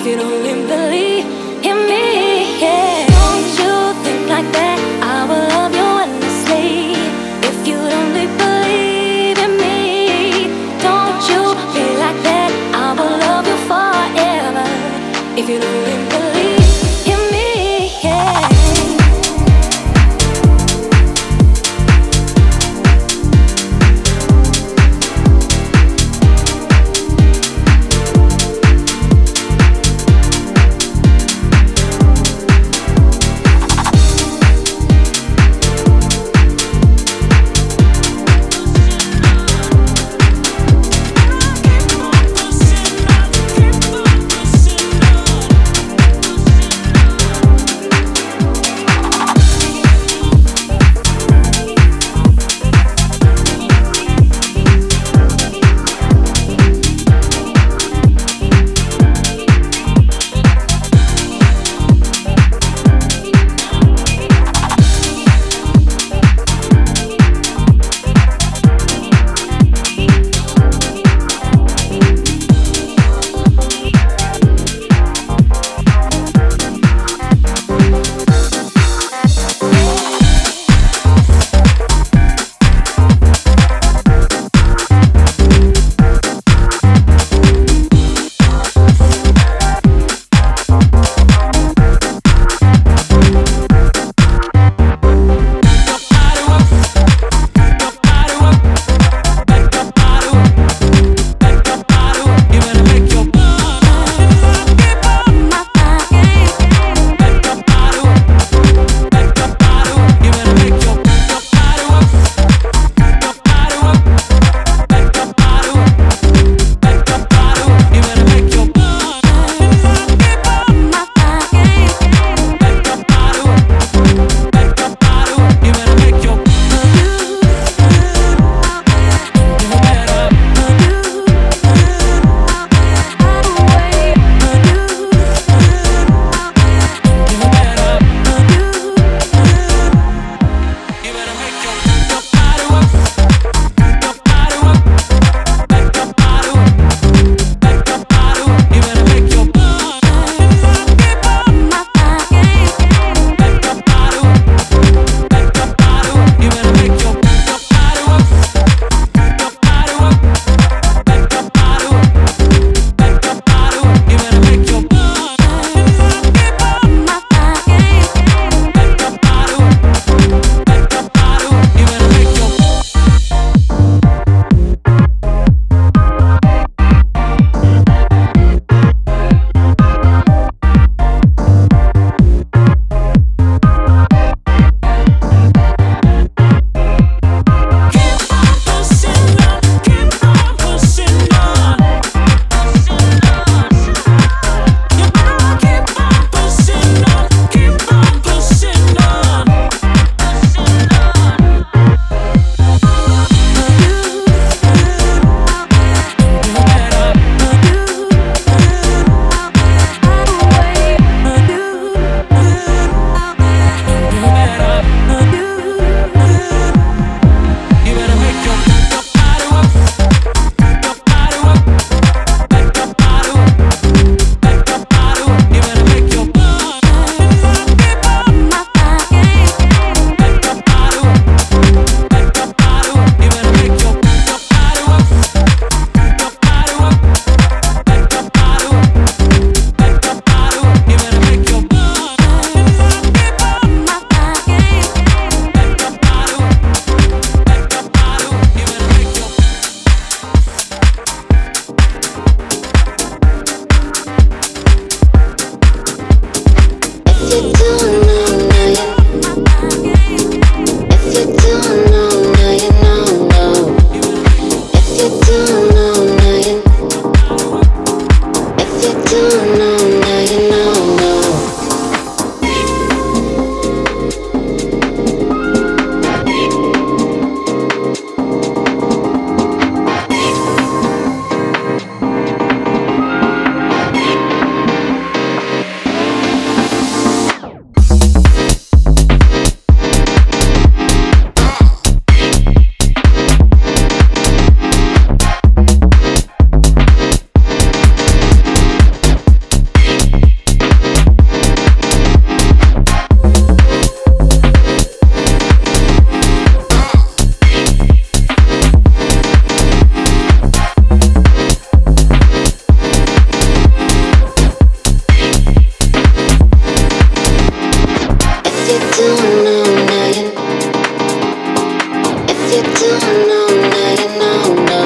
If you'd only If you don't know, now you know, no.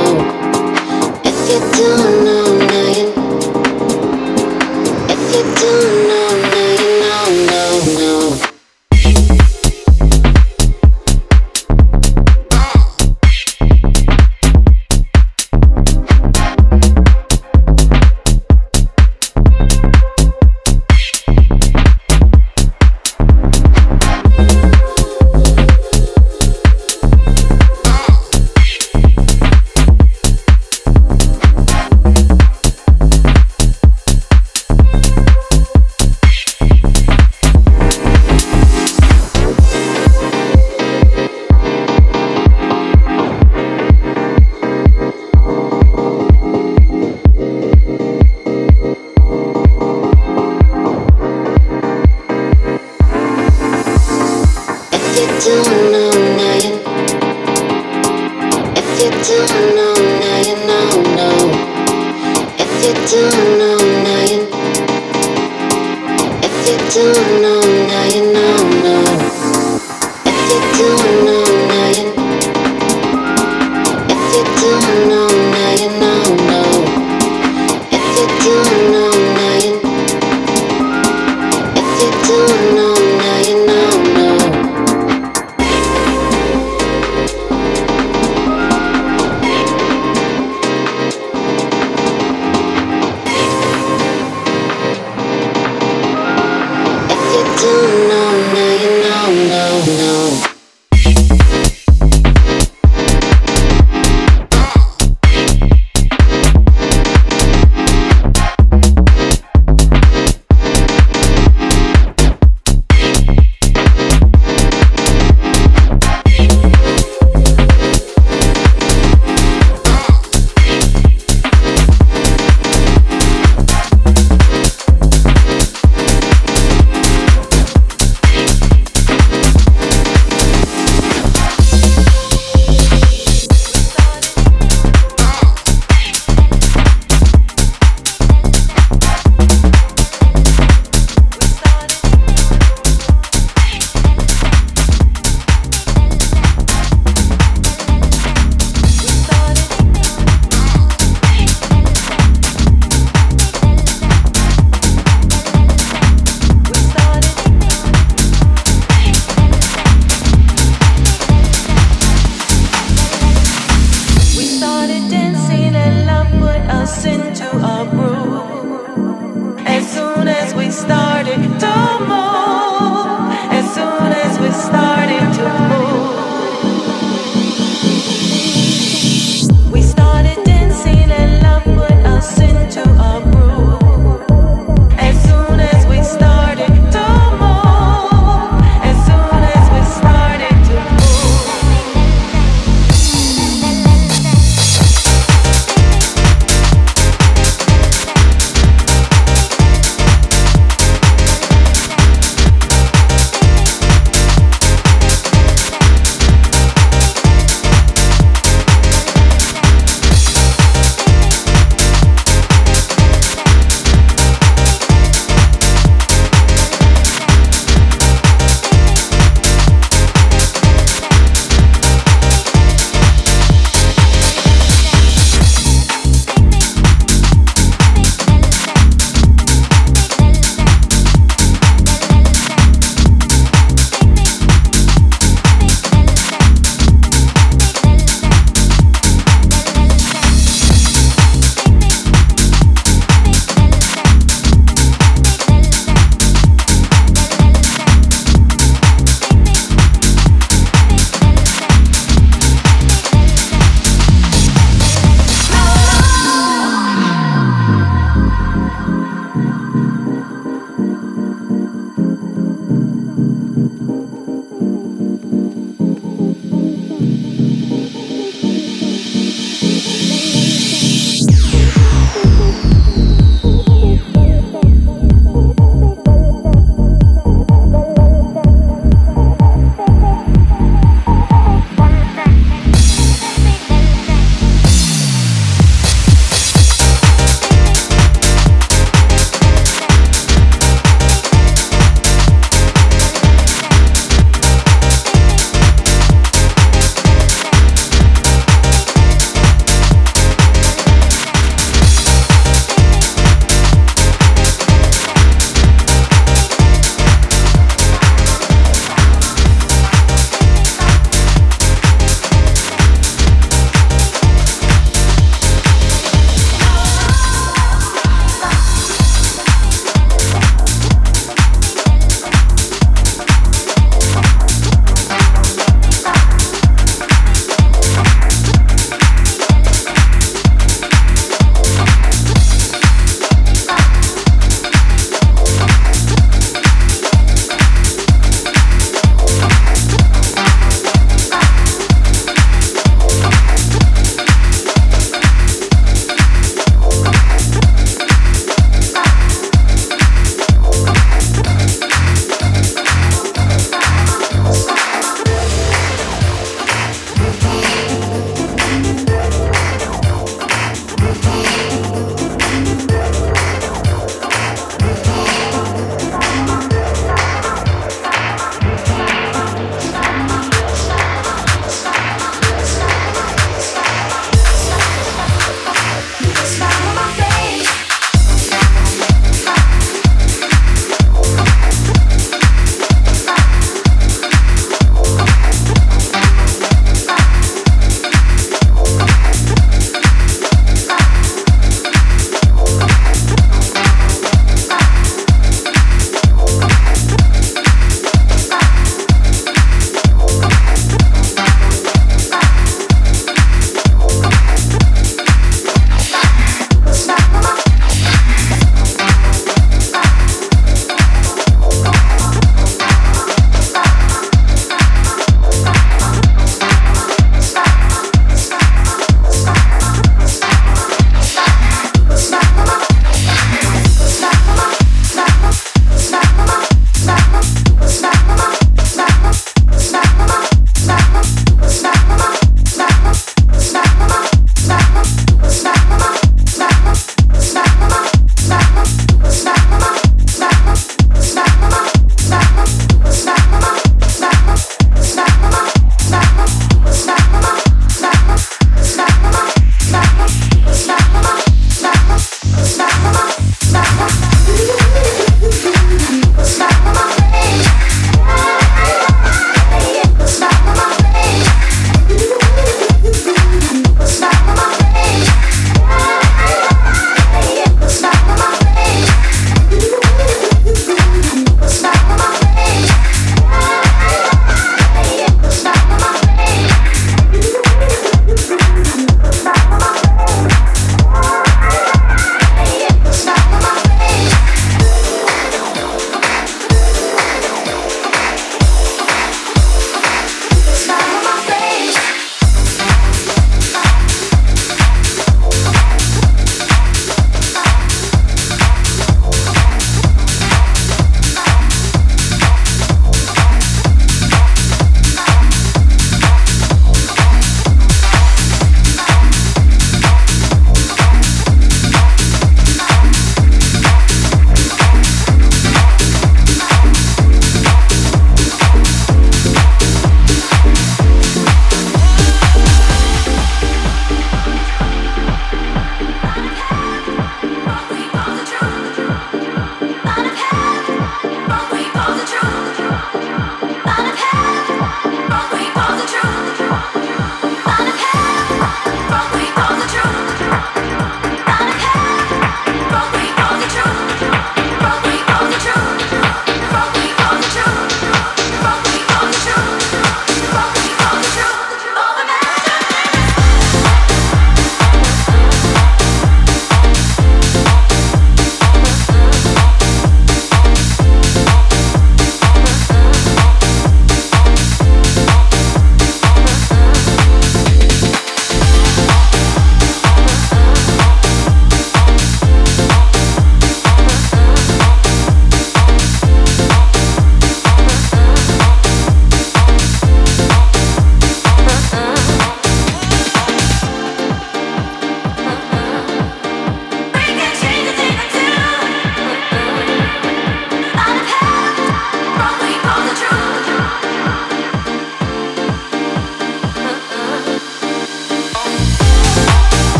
If you don't know.